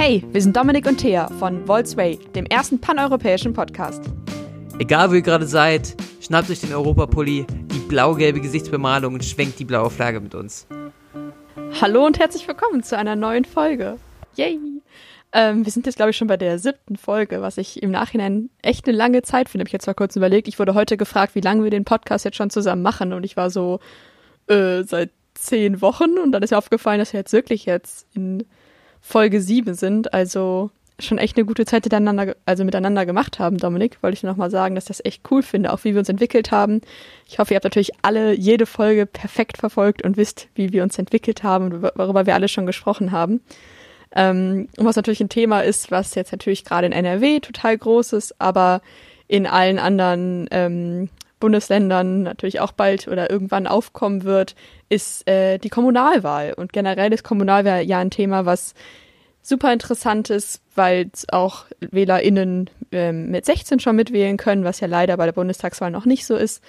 Hey, wir sind Dominik und Thea von Volksway, dem ersten paneuropäischen Podcast. Egal wo ihr gerade seid, schnappt euch den Europapulli, die blau-gelbe Gesichtsbemalung und schwenkt die blaue Flagge mit uns. Hallo und herzlich willkommen zu einer neuen Folge. Yay! Ähm, wir sind jetzt, glaube ich, schon bei der siebten Folge, was ich im Nachhinein echt eine lange Zeit finde. Ich habe jetzt mal kurz überlegt. Ich wurde heute gefragt, wie lange wir den Podcast jetzt schon zusammen machen. Und ich war so, äh, seit zehn Wochen. Und dann ist mir aufgefallen, dass wir jetzt wirklich jetzt in Folge sieben sind. Also schon echt eine gute Zeit miteinander, also miteinander gemacht haben, Dominik. Wollte ich nur noch mal sagen, dass ich das echt cool finde, auch wie wir uns entwickelt haben. Ich hoffe, ihr habt natürlich alle jede Folge perfekt verfolgt und wisst, wie wir uns entwickelt haben und worüber wir alle schon gesprochen haben. Ähm, was natürlich ein Thema ist, was jetzt natürlich gerade in NRW total groß ist, aber in allen anderen ähm, Bundesländern natürlich auch bald oder irgendwann aufkommen wird, ist äh, die Kommunalwahl. Und generell ist Kommunalwahl ja ein Thema, was super interessant ist, weil auch WählerInnen ähm, mit 16 schon mitwählen können, was ja leider bei der Bundestagswahl noch nicht so ist.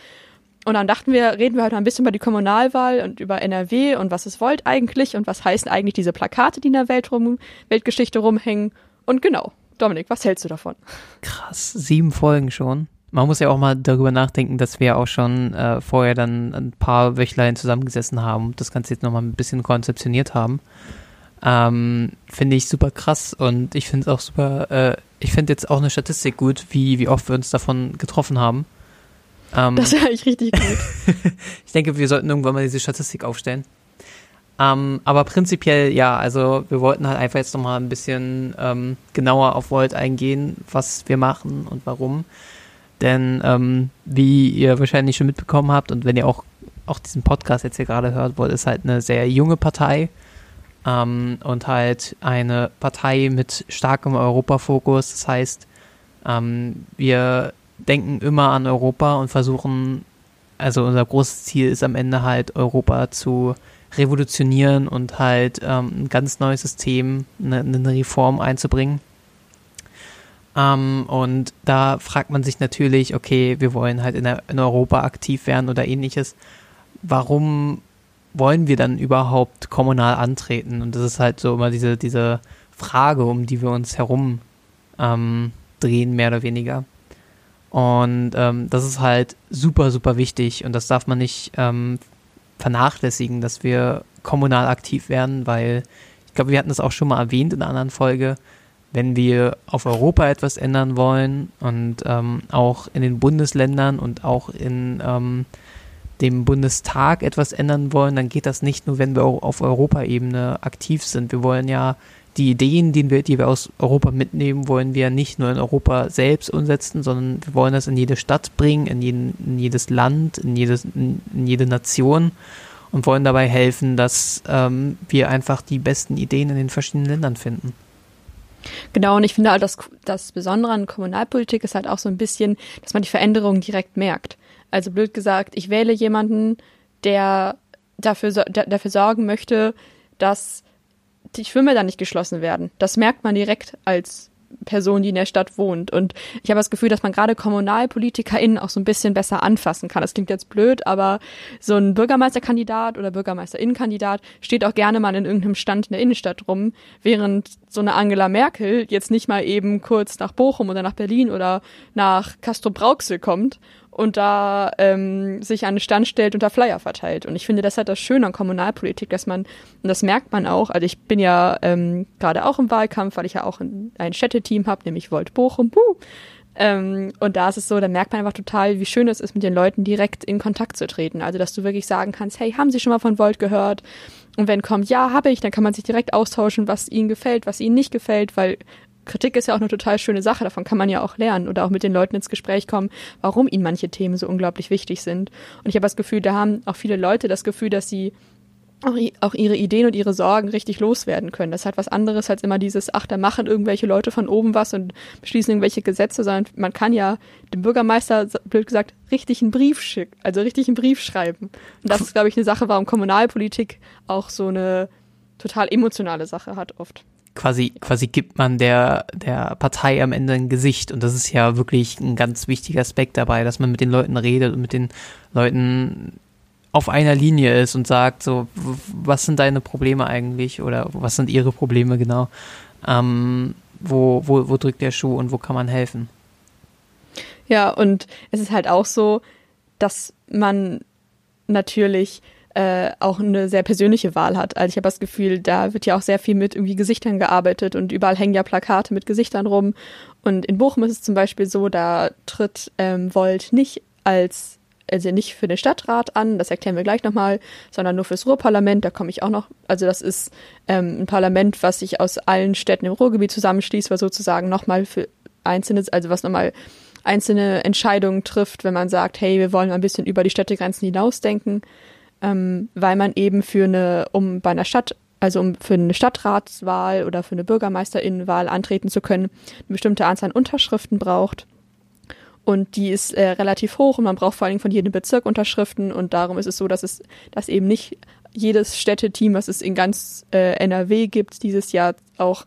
Und dann dachten wir, reden wir heute ein bisschen über die Kommunalwahl und über NRW und was es wollt eigentlich und was heißen eigentlich diese Plakate, die in der Welt rum, Weltgeschichte rumhängen. Und genau, Dominik, was hältst du davon? Krass, sieben Folgen schon. Man muss ja auch mal darüber nachdenken, dass wir auch schon äh, vorher dann ein paar Wöchlein zusammengesessen haben und das Ganze jetzt nochmal ein bisschen konzeptioniert haben. Ähm, finde ich super krass und ich finde es auch super, äh, ich finde jetzt auch eine Statistik gut, wie, wie oft wir uns davon getroffen haben. Ähm, das wäre eigentlich richtig gut. ich denke, wir sollten irgendwann mal diese Statistik aufstellen. Ähm, aber prinzipiell ja, also wir wollten halt einfach jetzt nochmal ein bisschen ähm, genauer auf Volt eingehen, was wir machen und warum. Denn ähm, wie ihr wahrscheinlich schon mitbekommen habt und wenn ihr auch, auch diesen Podcast jetzt hier gerade hört, Volt ist halt eine sehr junge Partei ähm, und halt eine Partei mit starkem Europafokus. Das heißt, ähm, wir denken immer an Europa und versuchen, also unser großes Ziel ist am Ende halt Europa zu revolutionieren und halt ähm, ein ganz neues System, eine, eine Reform einzubringen. Ähm, und da fragt man sich natürlich, okay, wir wollen halt in, der, in Europa aktiv werden oder ähnliches. Warum wollen wir dann überhaupt kommunal antreten? Und das ist halt so immer diese, diese Frage, um die wir uns herum ähm, drehen, mehr oder weniger. Und ähm, das ist halt super, super wichtig und das darf man nicht ähm, vernachlässigen, dass wir kommunal aktiv werden, weil ich glaube, wir hatten das auch schon mal erwähnt in einer anderen Folge, wenn wir auf Europa etwas ändern wollen und ähm, auch in den Bundesländern und auch in ähm, dem Bundestag etwas ändern wollen, dann geht das nicht nur, wenn wir auf Europaebene aktiv sind. Wir wollen ja die Ideen, die wir, die wir aus Europa mitnehmen, wollen wir nicht nur in Europa selbst umsetzen, sondern wir wollen das in jede Stadt bringen, in, jeden, in jedes Land, in, jedes, in, in jede Nation und wollen dabei helfen, dass ähm, wir einfach die besten Ideen in den verschiedenen Ländern finden. Genau, und ich finde halt, das, das Besondere an Kommunalpolitik ist halt auch so ein bisschen, dass man die Veränderungen direkt merkt. Also blöd gesagt, ich wähle jemanden, der dafür, dafür sorgen möchte, dass die Schwimmer da nicht geschlossen werden. Das merkt man direkt als Person, die in der Stadt wohnt. Und ich habe das Gefühl, dass man gerade KommunalpolitikerInnen auch so ein bisschen besser anfassen kann. Das klingt jetzt blöd, aber so ein Bürgermeisterkandidat oder Bürgermeisterinnenkandidat steht auch gerne mal in irgendeinem Stand in der Innenstadt rum, während so eine Angela Merkel jetzt nicht mal eben kurz nach Bochum oder nach Berlin oder nach Castro Brauxel kommt und da ähm, sich an den Stand stellt und da Flyer verteilt. Und ich finde, das hat das Schöne an Kommunalpolitik, dass man, und das merkt man auch, also ich bin ja ähm, gerade auch im Wahlkampf, weil ich ja auch ein, ein Städteteam habe, nämlich Volt Bochum. Puh. Ähm, und da ist es so, da merkt man einfach total, wie schön es ist, mit den Leuten direkt in Kontakt zu treten. Also, dass du wirklich sagen kannst, hey, haben Sie schon mal von Volt gehört? Und wenn kommt, ja, habe ich, dann kann man sich direkt austauschen, was ihnen gefällt, was ihnen nicht gefällt, weil Kritik ist ja auch eine total schöne Sache, davon kann man ja auch lernen oder auch mit den Leuten ins Gespräch kommen, warum ihnen manche Themen so unglaublich wichtig sind. Und ich habe das Gefühl, da haben auch viele Leute das Gefühl, dass sie auch, ihre Ideen und ihre Sorgen richtig loswerden können. Das ist halt was anderes als immer dieses, ach, da machen irgendwelche Leute von oben was und beschließen irgendwelche Gesetze, sondern man kann ja dem Bürgermeister, blöd gesagt, richtig einen Brief schicken, also richtig einen Brief schreiben. Und das ist, glaube ich, eine Sache, warum Kommunalpolitik auch so eine total emotionale Sache hat oft quasi, quasi gibt man der, der Partei am Ende ein Gesicht. Und das ist ja wirklich ein ganz wichtiger Aspekt dabei, dass man mit den Leuten redet und mit den Leuten auf einer Linie ist und sagt, so, was sind deine Probleme eigentlich oder was sind ihre Probleme genau? Ähm, wo, wo, wo drückt der Schuh und wo kann man helfen? Ja, und es ist halt auch so, dass man natürlich äh, auch eine sehr persönliche Wahl hat. Also ich habe das Gefühl, da wird ja auch sehr viel mit irgendwie Gesichtern gearbeitet und überall hängen ja Plakate mit Gesichtern rum. Und in Bochum ist es zum Beispiel so, da tritt ähm, Volt nicht als also nicht für den Stadtrat an, das erklären wir gleich nochmal, sondern nur fürs Ruhrparlament, da komme ich auch noch, also das ist ähm, ein Parlament, was sich aus allen Städten im Ruhrgebiet zusammenschließt, was sozusagen nochmal für einzelne, also was nochmal einzelne Entscheidungen trifft, wenn man sagt, hey, wir wollen ein bisschen über die Städtegrenzen hinausdenken ähm, weil man eben für eine, um bei einer Stadt, also um für eine Stadtratswahl oder für eine Bürgermeisterinnenwahl antreten zu können, eine bestimmte Anzahl an Unterschriften braucht. Und die ist äh, relativ hoch und man braucht vor allem von jedem Bezirk Unterschriften und darum ist es so, dass es, dass eben nicht jedes Städteteam, was es in ganz äh, NRW gibt, dieses Jahr auch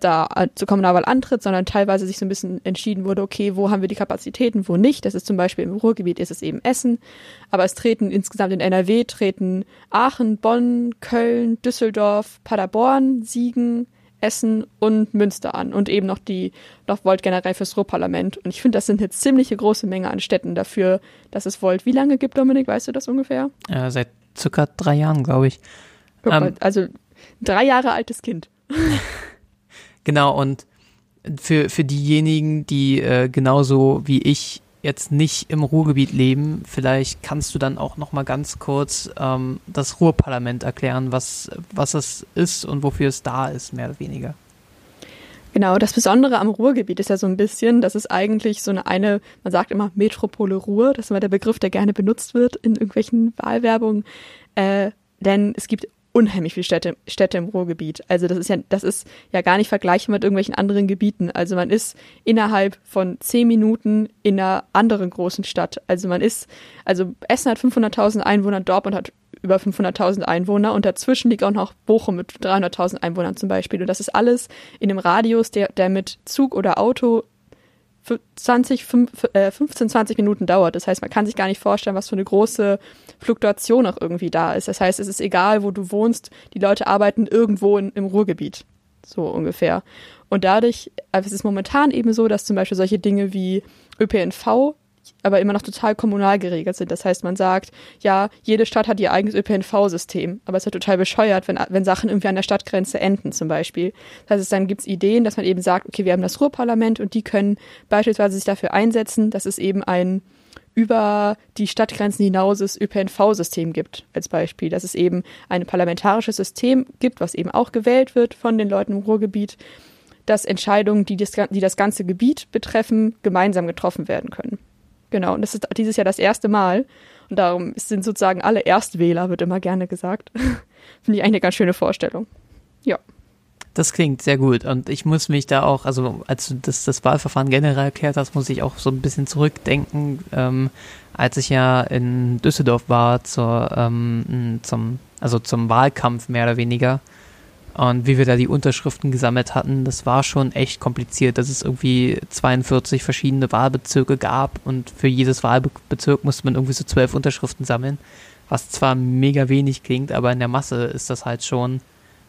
da äh, zur Kommunalwahl antritt, sondern teilweise sich so ein bisschen entschieden wurde, okay, wo haben wir die Kapazitäten, wo nicht. Das ist zum Beispiel im Ruhrgebiet ist es eben Essen, aber es treten insgesamt in NRW treten Aachen, Bonn, Köln, Düsseldorf, Paderborn, Siegen, Essen und Münster an und eben noch die noch Volt generell fürs Ruhrparlament. Und ich finde, das sind jetzt ziemliche große Menge an Städten dafür, dass es Volt wie lange gibt, Dominik? Weißt du das ungefähr? Ja, seit circa drei Jahren, glaube ich. Ähm, also drei Jahre altes Kind. Genau, und für, für diejenigen, die äh, genauso wie ich jetzt nicht im Ruhrgebiet leben, vielleicht kannst du dann auch noch mal ganz kurz ähm, das Ruhrparlament erklären, was, was es ist und wofür es da ist, mehr oder weniger. Genau, das Besondere am Ruhrgebiet ist ja so ein bisschen, dass es eigentlich so eine, eine man sagt immer Metropole Ruhr, das ist immer der Begriff, der gerne benutzt wird in irgendwelchen Wahlwerbungen, äh, denn es gibt unheimlich viele Städte, Städte im Ruhrgebiet. Also das ist ja, das ist ja gar nicht vergleichbar mit irgendwelchen anderen Gebieten. Also man ist innerhalb von zehn Minuten in einer anderen großen Stadt. Also man ist, also Essen hat 500.000 Einwohner, Dortmund hat über 500.000 Einwohner und dazwischen liegt auch noch Bochum mit 300.000 Einwohnern zum Beispiel. Und das ist alles in einem Radius, der, der mit Zug oder Auto 20, 5, äh, 15, 20 Minuten dauert. Das heißt, man kann sich gar nicht vorstellen, was für eine große Fluktuation auch irgendwie da ist. Das heißt, es ist egal, wo du wohnst, die Leute arbeiten irgendwo in, im Ruhrgebiet. So ungefähr. Und dadurch, also es ist momentan eben so, dass zum Beispiel solche Dinge wie ÖPNV aber immer noch total kommunal geregelt sind. Das heißt, man sagt, ja, jede Stadt hat ihr eigenes ÖPNV-System, aber es ist ja total bescheuert, wenn, wenn Sachen irgendwie an der Stadtgrenze enden zum Beispiel. Das heißt, dann gibt es Ideen, dass man eben sagt, okay, wir haben das Ruhrparlament und die können beispielsweise sich dafür einsetzen, dass es eben ein über die Stadtgrenzen hinaus ÖPNV-System gibt, als Beispiel. Dass es eben ein parlamentarisches System gibt, was eben auch gewählt wird von den Leuten im Ruhrgebiet, dass Entscheidungen, die das, die das ganze Gebiet betreffen, gemeinsam getroffen werden können. Genau, und das ist dieses Jahr das erste Mal. Und darum sind sozusagen alle Erstwähler, wird immer gerne gesagt. Finde ich eigentlich eine ganz schöne Vorstellung. Ja. Das klingt sehr gut. Und ich muss mich da auch, also als du das, das Wahlverfahren generell erklärt hast, muss ich auch so ein bisschen zurückdenken, ähm, als ich ja in Düsseldorf war zur, ähm, zum, also zum Wahlkampf mehr oder weniger. Und wie wir da die Unterschriften gesammelt hatten, das war schon echt kompliziert, dass es irgendwie 42 verschiedene Wahlbezirke gab und für jedes Wahlbezirk musste man irgendwie so zwölf Unterschriften sammeln, was zwar mega wenig klingt, aber in der Masse ist das halt schon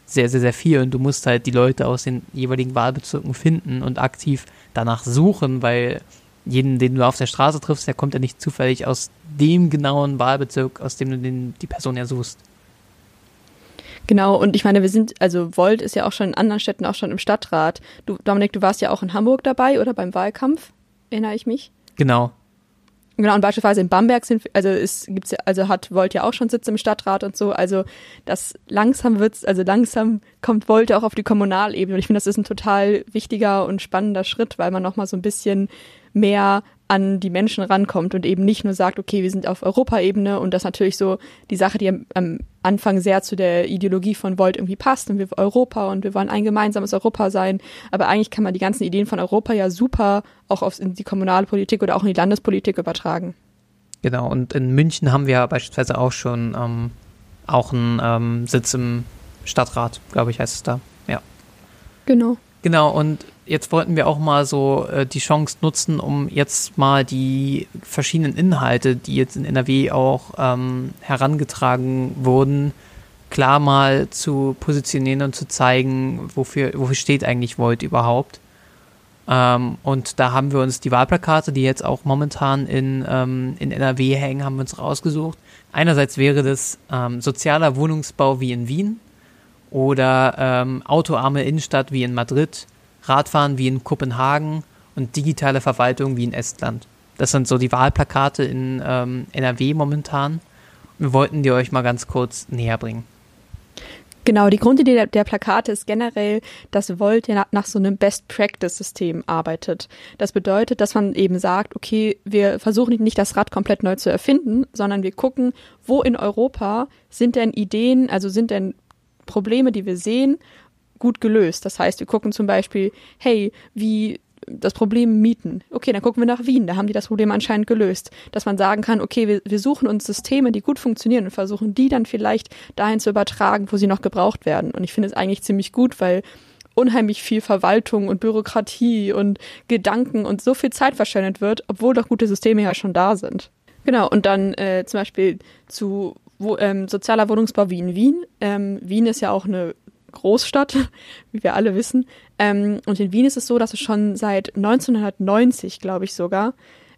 sehr, sehr, sehr viel und du musst halt die Leute aus den jeweiligen Wahlbezirken finden und aktiv danach suchen, weil jeden, den du auf der Straße triffst, der kommt ja nicht zufällig aus dem genauen Wahlbezirk, aus dem du den, die Person ja suchst. Genau, und ich meine, wir sind, also Volt ist ja auch schon in anderen Städten auch schon im Stadtrat. Du, Dominik, du warst ja auch in Hamburg dabei oder beim Wahlkampf, erinnere ich mich. Genau. Genau, und beispielsweise in Bamberg sind, also es gibt's ja, also hat Volt ja auch schon Sitz im Stadtrat und so. Also das langsam wird's, also langsam kommt Volt auch auf die Kommunalebene. Und ich finde, das ist ein total wichtiger und spannender Schritt, weil man nochmal so ein bisschen mehr an die Menschen rankommt und eben nicht nur sagt, okay, wir sind auf Europaebene und das natürlich so die Sache, die am Anfang sehr zu der Ideologie von Volt irgendwie passt und wir Europa und wir wollen ein gemeinsames Europa sein, aber eigentlich kann man die ganzen Ideen von Europa ja super auch auf in die kommunale Politik oder auch in die Landespolitik übertragen. Genau, und in München haben wir beispielsweise auch schon ähm, auch einen ähm, Sitz im Stadtrat, glaube ich, heißt es da. Ja. Genau. Genau, und jetzt wollten wir auch mal so äh, die Chance nutzen, um jetzt mal die verschiedenen Inhalte, die jetzt in NRW auch ähm, herangetragen wurden, klar mal zu positionieren und zu zeigen, wofür, wofür steht eigentlich Volt überhaupt. Ähm, und da haben wir uns die Wahlplakate, die jetzt auch momentan in, ähm, in NRW hängen, haben wir uns rausgesucht. Einerseits wäre das ähm, sozialer Wohnungsbau wie in Wien oder ähm, autoarme Innenstadt wie in Madrid, Radfahren wie in Kopenhagen und digitale Verwaltung wie in Estland. Das sind so die Wahlplakate in ähm, NRW momentan. Wir wollten die euch mal ganz kurz näher bringen. Genau, die Grundidee der, der, Plakate ist generell, dass Volt ja nach, nach so einem Best-Practice-System arbeitet. Das bedeutet, dass man eben sagt, okay, wir versuchen nicht das Rad komplett neu zu erfinden, sondern wir gucken, wo in Europa sind denn Ideen, also sind denn Probleme, die wir sehen, gut gelöst. Das heißt, wir gucken zum Beispiel, hey, wie das Problem Mieten. Okay, dann gucken wir nach Wien, da haben die das Problem anscheinend gelöst. Dass man sagen kann, okay, wir, wir suchen uns Systeme, die gut funktionieren und versuchen die dann vielleicht dahin zu übertragen, wo sie noch gebraucht werden. Und ich finde es eigentlich ziemlich gut, weil unheimlich viel Verwaltung und Bürokratie und Gedanken und so viel Zeit verschwendet wird, obwohl doch gute Systeme ja schon da sind. Genau, und dann äh, zum Beispiel zu wo, ähm, sozialer Wohnungsbau wie in Wien. Ähm, Wien ist ja auch eine Großstadt, wie wir alle wissen. Ähm, und in Wien ist es so, dass es schon seit 1990, glaube ich sogar,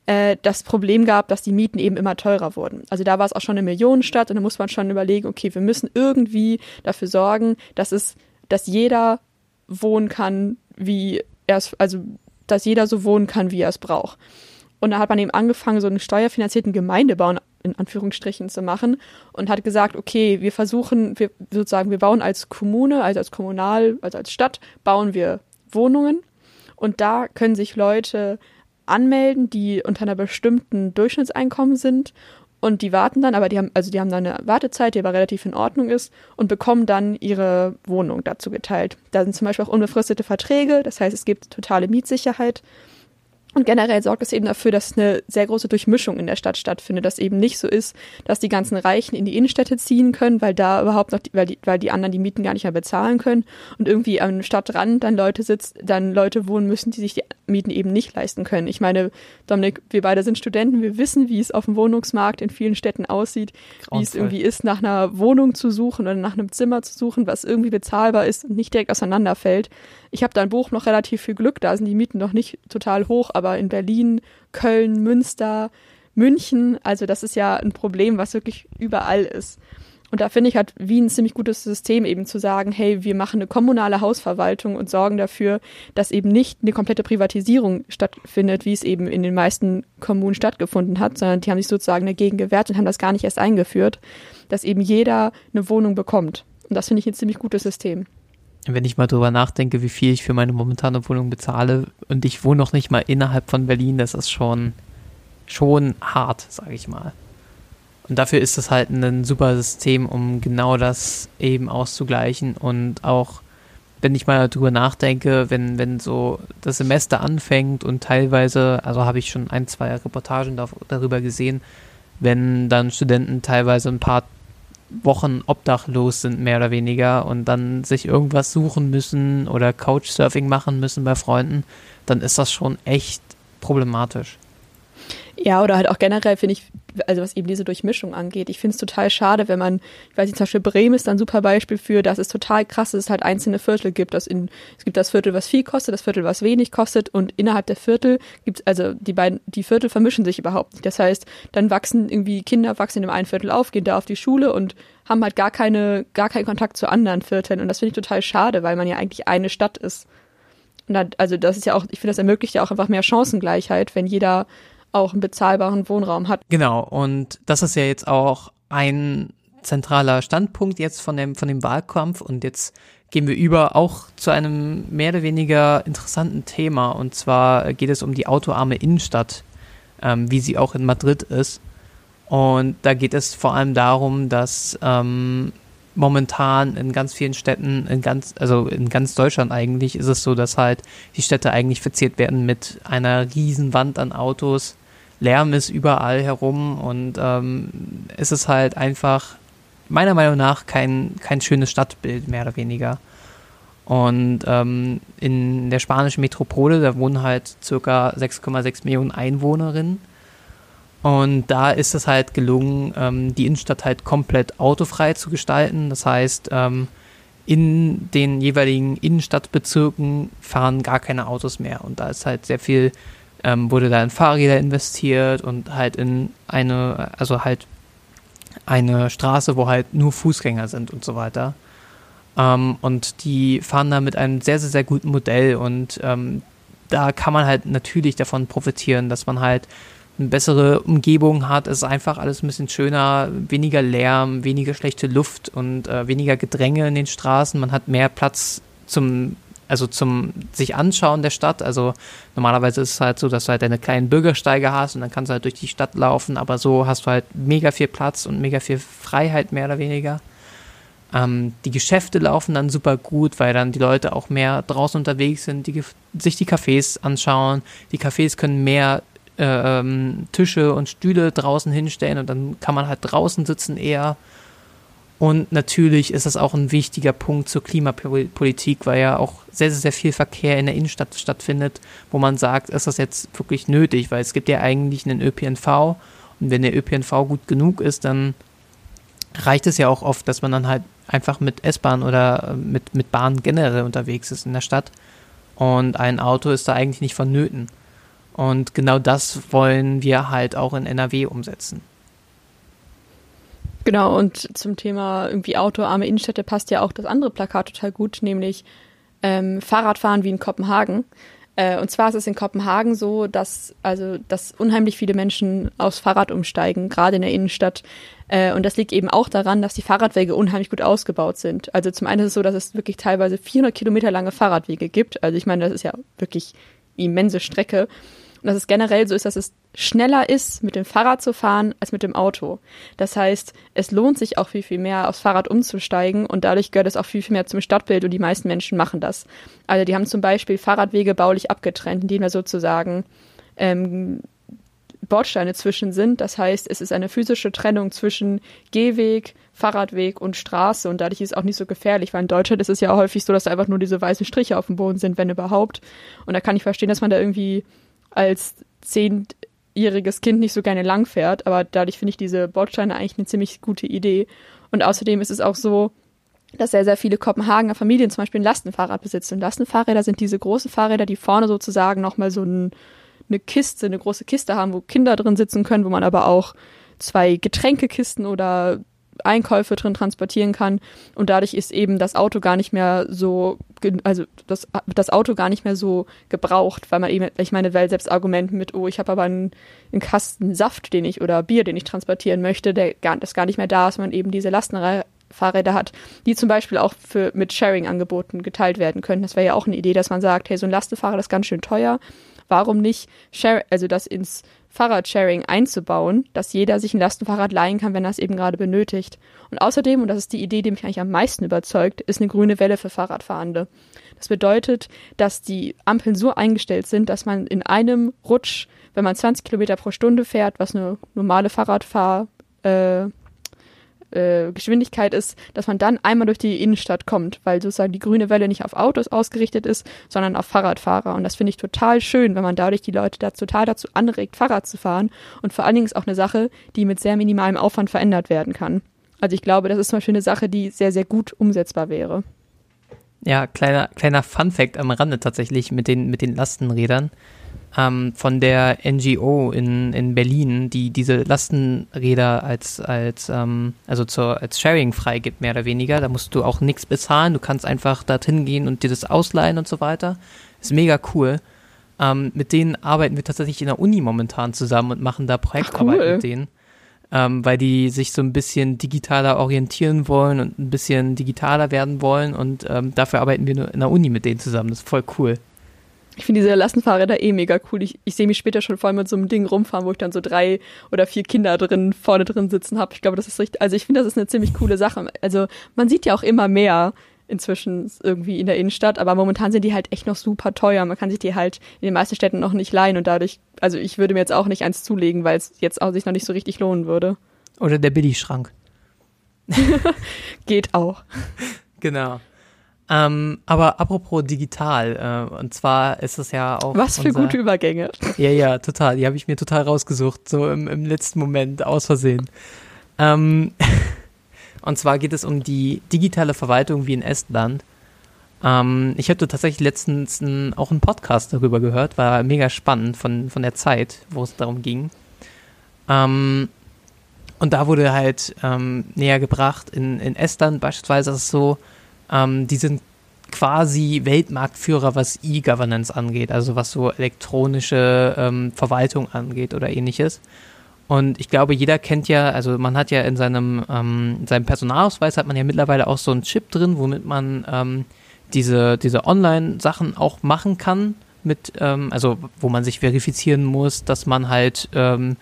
äh, das Problem gab, dass die Mieten eben immer teurer wurden. Also da war es auch schon eine Millionenstadt und da muss man schon überlegen, okay, wir müssen irgendwie dafür sorgen, dass es, dass jeder wohnen kann, wie er es, also dass jeder so wohnen kann, wie er es braucht. Und da hat man eben angefangen, so einen steuerfinanzierten Gemeindebau in Anführungsstrichen zu machen und hat gesagt, okay, wir versuchen, wir sozusagen, wir bauen als Kommune, also als Kommunal, also als Stadt, bauen wir Wohnungen. Und da können sich Leute anmelden, die unter einer bestimmten Durchschnittseinkommen sind. Und die warten dann, aber die haben, also die haben dann eine Wartezeit, die aber relativ in Ordnung ist und bekommen dann ihre Wohnung dazu geteilt. Da sind zum Beispiel auch unbefristete Verträge, das heißt, es gibt totale Mietsicherheit und generell sorgt es eben dafür, dass eine sehr große Durchmischung in der Stadt stattfindet, dass eben nicht so ist, dass die ganzen Reichen in die Innenstädte ziehen können, weil da überhaupt noch, die, weil, die, weil die anderen die Mieten gar nicht mehr bezahlen können und irgendwie am Stadtrand dann Leute sitzt, dann Leute wohnen müssen, die sich die Mieten eben nicht leisten können. Ich meine, Dominik, wir beide sind Studenten, wir wissen, wie es auf dem Wohnungsmarkt in vielen Städten aussieht, Grauenvoll. wie es irgendwie ist, nach einer Wohnung zu suchen oder nach einem Zimmer zu suchen, was irgendwie bezahlbar ist und nicht direkt auseinanderfällt. Ich habe da in Buch noch relativ viel Glück, da sind die Mieten noch nicht total hoch, aber in Berlin, Köln, Münster, München, also das ist ja ein Problem, was wirklich überall ist. Und da finde ich, hat Wien ein ziemlich gutes System, eben zu sagen, hey, wir machen eine kommunale Hausverwaltung und sorgen dafür, dass eben nicht eine komplette Privatisierung stattfindet, wie es eben in den meisten Kommunen stattgefunden hat, sondern die haben sich sozusagen dagegen gewehrt und haben das gar nicht erst eingeführt, dass eben jeder eine Wohnung bekommt. Und das finde ich ein ziemlich gutes System wenn ich mal drüber nachdenke, wie viel ich für meine momentane Wohnung bezahle und ich wohne noch nicht mal innerhalb von Berlin, das ist schon, schon hart, sage ich mal. Und dafür ist es halt ein super System, um genau das eben auszugleichen und auch, wenn ich mal drüber nachdenke, wenn, wenn so das Semester anfängt und teilweise, also habe ich schon ein, zwei Reportagen darüber gesehen, wenn dann Studenten teilweise ein paar Wochen obdachlos sind, mehr oder weniger, und dann sich irgendwas suchen müssen oder Couchsurfing machen müssen bei Freunden, dann ist das schon echt problematisch. Ja, oder halt auch generell finde ich, also was eben diese Durchmischung angeht, ich finde es total schade, wenn man, ich weiß nicht, zum Beispiel Bremen ist da ein super Beispiel für, dass es total krass ist, dass es halt einzelne Viertel gibt. Dass in, es gibt das Viertel, was viel kostet, das Viertel, was wenig kostet und innerhalb der Viertel gibt es, also die beiden, die Viertel vermischen sich überhaupt nicht. Das heißt, dann wachsen irgendwie Kinder wachsen in dem einen Viertel auf, gehen da auf die Schule und haben halt gar keine, gar keinen Kontakt zu anderen Vierteln. Und das finde ich total schade, weil man ja eigentlich eine Stadt ist. Und dann, also das ist ja auch, ich finde, das ermöglicht ja auch einfach mehr Chancengleichheit, wenn jeder auch einen bezahlbaren Wohnraum hat. Genau, und das ist ja jetzt auch ein zentraler Standpunkt jetzt von dem, von dem Wahlkampf und jetzt gehen wir über auch zu einem mehr oder weniger interessanten Thema und zwar geht es um die autoarme Innenstadt, ähm, wie sie auch in Madrid ist. Und da geht es vor allem darum, dass ähm, momentan in ganz vielen Städten, in ganz, also in ganz Deutschland eigentlich, ist es so, dass halt die Städte eigentlich verziert werden mit einer riesen Wand an Autos, Lärm ist überall herum und ähm, es ist halt einfach meiner Meinung nach kein, kein schönes Stadtbild, mehr oder weniger. Und ähm, in der spanischen Metropole, da wohnen halt circa 6,6 Millionen Einwohnerinnen. Und da ist es halt gelungen, ähm, die Innenstadt halt komplett autofrei zu gestalten. Das heißt, ähm, in den jeweiligen Innenstadtbezirken fahren gar keine Autos mehr. Und da ist halt sehr viel, ähm, wurde da in Fahrräder investiert und halt in eine, also halt eine Straße, wo halt nur Fußgänger sind und so weiter. Ähm, und die fahren da mit einem sehr, sehr, sehr guten Modell und ähm, da kann man halt natürlich davon profitieren, dass man halt eine bessere Umgebung hat. Es ist einfach alles ein bisschen schöner, weniger Lärm, weniger schlechte Luft und äh, weniger Gedränge in den Straßen. Man hat mehr Platz zum, also zum sich anschauen der Stadt. Also normalerweise ist es halt so, dass du halt deine kleinen Bürgersteige hast und dann kannst du halt durch die Stadt laufen, aber so hast du halt mega viel Platz und mega viel Freiheit mehr oder weniger. Ähm, die Geschäfte laufen dann super gut, weil dann die Leute auch mehr draußen unterwegs sind, die, sich die Cafés anschauen. Die Cafés können mehr äh, ähm, Tische und Stühle draußen hinstellen und dann kann man halt draußen sitzen eher. Und natürlich ist das auch ein wichtiger Punkt zur Klimapolitik, weil ja auch sehr, sehr, sehr viel Verkehr in der Innenstadt stattfindet, wo man sagt, ist das jetzt wirklich nötig, weil es gibt ja eigentlich einen ÖPNV und wenn der ÖPNV gut genug ist, dann reicht es ja auch oft, dass man dann halt einfach mit S-Bahn oder äh, mit, mit Bahn generell unterwegs ist in der Stadt. Und ein Auto ist da eigentlich nicht vonnöten. Und genau das wollen wir halt auch in NRW umsetzen. Genau, und zum Thema irgendwie autoarme Innenstädte passt ja auch das andere Plakat total gut, nämlich ähm, Fahrradfahren wie in Kopenhagen. Äh, und zwar ist es in Kopenhagen so, dass also dass unheimlich viele Menschen aufs Fahrrad umsteigen, gerade in der Innenstadt. Äh, und das liegt eben auch daran, dass die Fahrradwege unheimlich gut ausgebaut sind. Also zum einen ist es so, dass es wirklich teilweise 400 Kilometer lange Fahrradwege gibt. Also ich meine, das ist ja wirklich immense Strecke. Und dass es generell so ist, dass es schneller ist, mit dem Fahrrad zu fahren, als mit dem Auto. Das heißt, es lohnt sich auch viel, viel mehr, aufs Fahrrad umzusteigen und dadurch gehört es auch viel, viel mehr zum Stadtbild und die meisten Menschen machen das. Also die haben zum Beispiel Fahrradwege baulich abgetrennt, indem wir sozusagen ähm, Bordsteine zwischen sind. Das heißt, es ist eine physische Trennung zwischen Gehweg, Fahrradweg und Straße und dadurch ist es auch nicht so gefährlich, weil in Deutschland ist es ja häufig so, dass da einfach nur diese weißen Striche auf dem Boden sind, wenn überhaupt. Und da kann ich verstehen, dass man da irgendwie als zehnjähriges Kind nicht so gerne lang fährt, aber dadurch finde ich diese Bordsteine eigentlich eine ziemlich gute Idee. Und außerdem ist es auch so, dass sehr, sehr viele Kopenhagener Familien zum Beispiel ein Lastenfahrrad besitzen. Und Lastenfahrräder sind diese großen Fahrräder, die vorne sozusagen nochmal so ein eine Kiste, eine große Kiste haben, wo Kinder drin sitzen können, wo man aber auch zwei Getränkekisten oder Einkäufe drin transportieren kann und dadurch ist eben das Auto gar nicht mehr so, also das, das Auto gar nicht mehr so gebraucht, weil man eben, ich meine, weil selbst Argument mit, oh, ich habe aber einen, einen, Kasten Saft, den ich oder Bier, den ich transportieren möchte, der gar, das gar nicht mehr da ist, man eben diese Lastenfahrräder hat, die zum Beispiel auch für, mit Sharing-Angeboten geteilt werden können. Das wäre ja auch eine Idee, dass man sagt, hey, so ein Lastenfahrrad ist ganz schön teuer, warum nicht share, also das ins Fahrradsharing einzubauen, dass jeder sich ein Lastenfahrrad leihen kann, wenn er es eben gerade benötigt. Und außerdem, und das ist die Idee, die mich eigentlich am meisten überzeugt, ist eine grüne Welle für Fahrradfahrende. Das bedeutet, dass die Ampeln so eingestellt sind, dass man in einem Rutsch, wenn man 20 Kilometer pro Stunde fährt, was eine normale Fahrradfahr, äh, äh, Geschwindigkeit ist, dass man dann einmal durch die Innenstadt kommt, weil sozusagen die grüne Welle nicht auf Autos ausgerichtet ist, sondern auf Fahrradfahrer. Und das finde ich total schön, wenn man dadurch die Leute da total dazu anregt, Fahrrad zu fahren. Und vor allen Dingen ist auch eine Sache, die mit sehr minimalem Aufwand verändert werden kann. Also ich glaube, das ist zum Beispiel eine Sache, die sehr, sehr gut umsetzbar wäre. Ja, kleiner, kleiner Fun Fact am Rande tatsächlich mit den, mit den Lastenrädern ähm, von der NGO in, in Berlin, die diese Lastenräder als, als, ähm, also zur, als Sharing freigibt, mehr oder weniger. Da musst du auch nichts bezahlen. Du kannst einfach dorthin gehen und dir das ausleihen und so weiter. Ist mega cool. Ähm, mit denen arbeiten wir tatsächlich in der Uni momentan zusammen und machen da Projektarbeit cool. mit denen. Ähm, weil die sich so ein bisschen digitaler orientieren wollen und ein bisschen digitaler werden wollen und ähm, dafür arbeiten wir nur in der Uni mit denen zusammen. Das ist voll cool. Ich finde diese Lastenfahrräder eh mega cool. Ich, ich sehe mich später schon voll mit so einem Ding rumfahren, wo ich dann so drei oder vier Kinder drin, vorne drin sitzen habe. Ich glaube, das ist richtig, also ich finde, das ist eine ziemlich coole Sache. Also man sieht ja auch immer mehr inzwischen irgendwie in der Innenstadt, aber momentan sind die halt echt noch super teuer. Man kann sich die halt in den meisten Städten noch nicht leihen und dadurch, also ich würde mir jetzt auch nicht eins zulegen, weil es jetzt auch sich noch nicht so richtig lohnen würde. Oder der Billigschrank. Geht auch. Genau. Ähm, aber apropos digital, äh, und zwar ist es ja auch. Was für unser, gute Übergänge. Ja, ja, total. Die habe ich mir total rausgesucht, so im, im letzten Moment, aus Versehen. Ähm, und zwar geht es um die digitale Verwaltung wie in Estland. Ähm, ich hatte tatsächlich letztens ein, auch einen Podcast darüber gehört, war mega spannend von, von der Zeit, wo es darum ging. Ähm, und da wurde halt ähm, näher gebracht, in, in Estland beispielsweise ist es so, ähm, die sind quasi Weltmarktführer, was E-Governance angeht, also was so elektronische ähm, Verwaltung angeht oder ähnliches. Und ich glaube, jeder kennt ja, also man hat ja in seinem, ähm, in seinem Personalausweis hat man ja mittlerweile auch so einen Chip drin, womit man ähm, diese, diese Online-Sachen auch machen kann, mit, ähm, also wo man sich verifizieren muss, dass man halt ähm,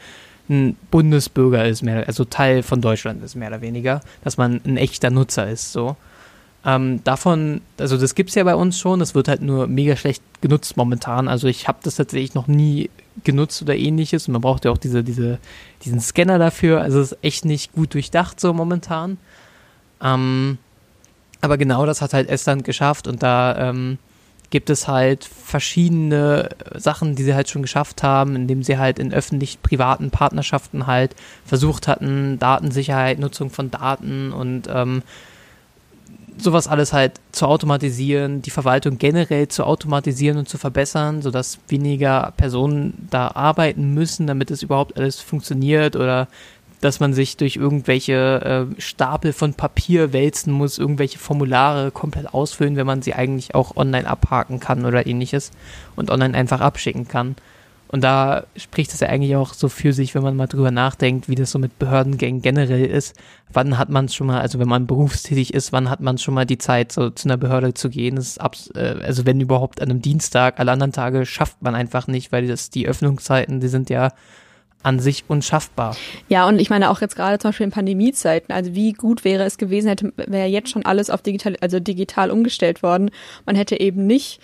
ein Bundesbürger ist, mehr, also Teil von Deutschland ist, mehr oder weniger, dass man ein echter Nutzer ist, so. Ähm, davon, also das gibt es ja bei uns schon, das wird halt nur mega schlecht genutzt momentan. Also ich habe das tatsächlich noch nie genutzt oder ähnliches und man braucht ja auch diese, diese, diesen Scanner dafür. Also es ist echt nicht gut durchdacht so momentan. Ähm, aber genau das hat halt Estland geschafft und da ähm, gibt es halt verschiedene Sachen, die sie halt schon geschafft haben, indem sie halt in öffentlich-privaten Partnerschaften halt versucht hatten, Datensicherheit, Nutzung von Daten und ähm, sowas alles halt zu automatisieren, die Verwaltung generell zu automatisieren und zu verbessern, sodass weniger Personen da arbeiten müssen, damit es überhaupt alles funktioniert oder dass man sich durch irgendwelche äh, Stapel von Papier wälzen muss, irgendwelche Formulare komplett ausfüllen, wenn man sie eigentlich auch online abhaken kann oder ähnliches und online einfach abschicken kann. Und da spricht es ja eigentlich auch so für sich, wenn man mal drüber nachdenkt, wie das so mit Behördengängen generell ist. Wann hat man schon mal, also wenn man berufstätig ist, wann hat man schon mal die Zeit, so zu einer Behörde zu gehen? Das ist abs äh, also wenn überhaupt an einem Dienstag, alle anderen Tage schafft man einfach nicht, weil das die Öffnungszeiten, die sind ja an sich unschaffbar. Ja, und ich meine auch jetzt gerade zum Beispiel in Pandemiezeiten, also wie gut wäre es gewesen, hätte wäre jetzt schon alles auf digital, also digital umgestellt worden. Man hätte eben nicht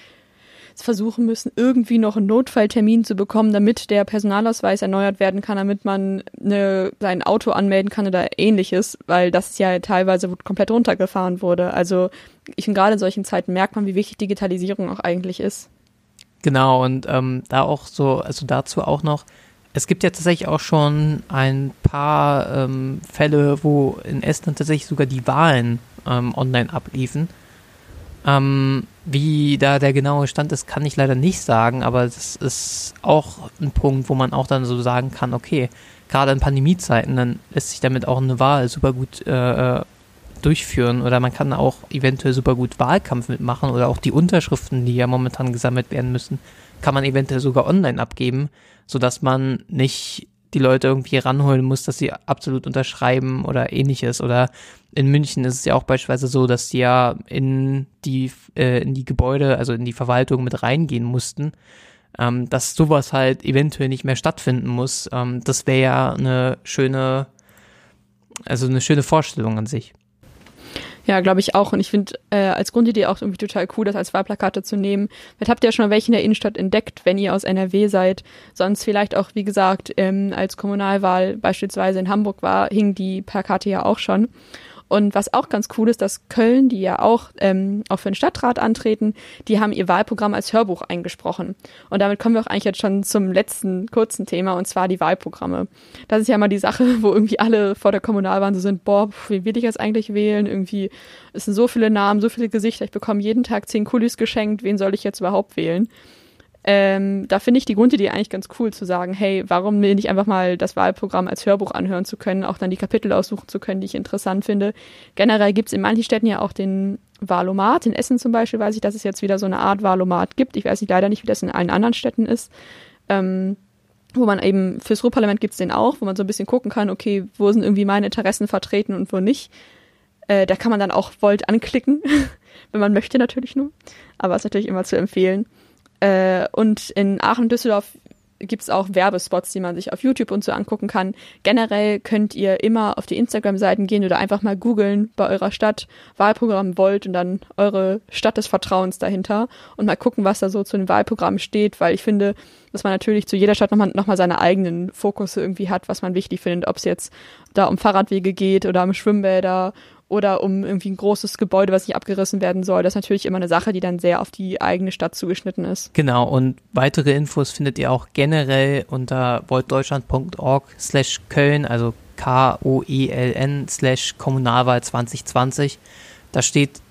versuchen müssen, irgendwie noch einen Notfalltermin zu bekommen, damit der Personalausweis erneuert werden kann, damit man eine, sein Auto anmelden kann oder ähnliches, weil das ja teilweise komplett runtergefahren wurde. Also ich finde gerade in solchen Zeiten merkt man, wie wichtig Digitalisierung auch eigentlich ist. Genau, und ähm, da auch so, also dazu auch noch, es gibt ja tatsächlich auch schon ein paar ähm, Fälle, wo in Estland tatsächlich sogar die Wahlen ähm, online abliefen. Ähm, wie da der genaue Stand ist, kann ich leider nicht sagen, aber das ist auch ein Punkt, wo man auch dann so sagen kann, okay, gerade in Pandemiezeiten, dann lässt sich damit auch eine Wahl super gut äh, äh, durchführen oder man kann auch eventuell super gut Wahlkampf mitmachen oder auch die Unterschriften, die ja momentan gesammelt werden müssen, kann man eventuell sogar online abgeben, sodass man nicht die Leute irgendwie ranholen muss, dass sie absolut unterschreiben oder ähnliches. Oder in München ist es ja auch beispielsweise so, dass die ja in die, äh, in die Gebäude, also in die Verwaltung mit reingehen mussten. Ähm, dass sowas halt eventuell nicht mehr stattfinden muss. Ähm, das wäre ja eine schöne, also eine schöne Vorstellung an sich. Ja, glaube ich auch. Und ich finde äh, als Grundidee auch irgendwie total cool, das als Wahlplakate zu nehmen. Vielleicht habt ihr ja schon mal welche in der Innenstadt entdeckt, wenn ihr aus NRW seid. Sonst vielleicht auch, wie gesagt, ähm, als Kommunalwahl beispielsweise in Hamburg war, hingen die Plakate ja auch schon. Und was auch ganz cool ist, dass Köln, die ja auch, ähm, auch für den Stadtrat antreten, die haben ihr Wahlprogramm als Hörbuch eingesprochen. Und damit kommen wir auch eigentlich jetzt schon zum letzten kurzen Thema, und zwar die Wahlprogramme. Das ist ja mal die Sache, wo irgendwie alle vor der Kommunalwahl so sind, boah, wie will ich jetzt eigentlich wählen? Irgendwie, es sind so viele Namen, so viele Gesichter, ich bekomme jeden Tag zehn Kulis geschenkt, wen soll ich jetzt überhaupt wählen? Ähm, da finde ich die Grundidee eigentlich ganz cool zu sagen, hey, warum mir nicht einfach mal das Wahlprogramm als Hörbuch anhören zu können, auch dann die Kapitel aussuchen zu können, die ich interessant finde. Generell gibt es in manchen Städten ja auch den Wahlomat. In Essen zum Beispiel weiß ich, dass es jetzt wieder so eine Art Wahlomat gibt. Ich weiß nicht, leider nicht, wie das in allen anderen Städten ist. Ähm, wo man eben fürs Ruhrparlament gibt es den auch, wo man so ein bisschen gucken kann, okay, wo sind irgendwie meine Interessen vertreten und wo nicht. Äh, da kann man dann auch Volt anklicken, wenn man möchte natürlich nur. Aber ist natürlich immer zu empfehlen. Äh, und in Aachen Düsseldorf gibt es auch Werbespots, die man sich auf YouTube und so angucken kann. Generell könnt ihr immer auf die Instagram-Seiten gehen oder einfach mal googeln bei eurer Stadt Wahlprogramm wollt und dann eure Stadt des Vertrauens dahinter und mal gucken, was da so zu den Wahlprogrammen steht, weil ich finde, dass man natürlich zu jeder Stadt nochmal noch mal seine eigenen Fokus irgendwie hat, was man wichtig findet, ob es jetzt da um Fahrradwege geht oder um Schwimmbäder oder um irgendwie ein großes Gebäude, was nicht abgerissen werden soll. Das ist natürlich immer eine Sache, die dann sehr auf die eigene Stadt zugeschnitten ist. Genau, und weitere Infos findet ihr auch generell unter voltdeutschland.org slash Köln, also K-O-E-L-N slash Kommunalwahl 2020. Da steht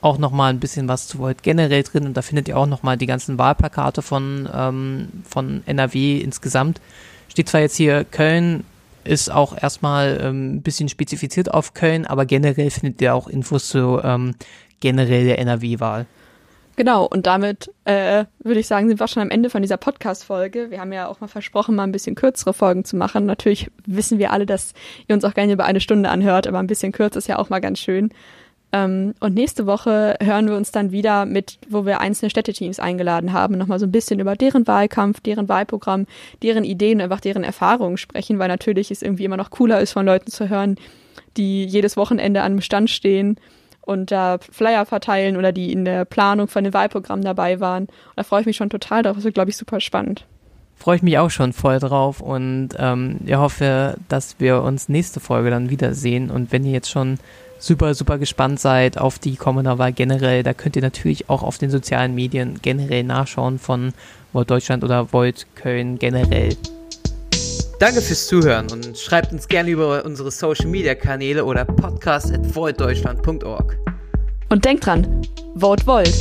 auch nochmal ein bisschen was zu Volt generell drin und da findet ihr auch nochmal die ganzen Wahlplakate von, ähm, von NRW insgesamt. Steht zwar jetzt hier Köln ist auch erstmal ähm, ein bisschen spezifiziert auf Köln, aber generell findet ihr auch Infos zu ähm, generell der NRW-Wahl. Genau, und damit äh, würde ich sagen, sind wir schon am Ende von dieser Podcast-Folge. Wir haben ja auch mal versprochen, mal ein bisschen kürzere Folgen zu machen. Natürlich wissen wir alle, dass ihr uns auch gerne über eine Stunde anhört, aber ein bisschen kürzer ist ja auch mal ganz schön. Ähm, und nächste Woche hören wir uns dann wieder mit, wo wir einzelne Städteteams eingeladen haben, nochmal so ein bisschen über deren Wahlkampf, deren Wahlprogramm, deren Ideen, einfach deren Erfahrungen sprechen, weil natürlich es irgendwie immer noch cooler ist, von Leuten zu hören, die jedes Wochenende an einem Stand stehen und da Flyer verteilen oder die in der Planung von dem Wahlprogramm dabei waren. Und da freue ich mich schon total drauf. Das wird, glaube ich, super spannend. Freue ich mich auch schon voll drauf und ähm, ich hoffe, dass wir uns nächste Folge dann wiedersehen. Und wenn ihr jetzt schon super, super gespannt seid auf die kommende Wahl generell, da könnt ihr natürlich auch auf den sozialen Medien generell nachschauen von Volt Deutschland oder Volt Köln generell. Danke fürs Zuhören und schreibt uns gerne über unsere Social Media Kanäle oder podcast at voltdeutschland.org. Und denkt dran, Vote Volt!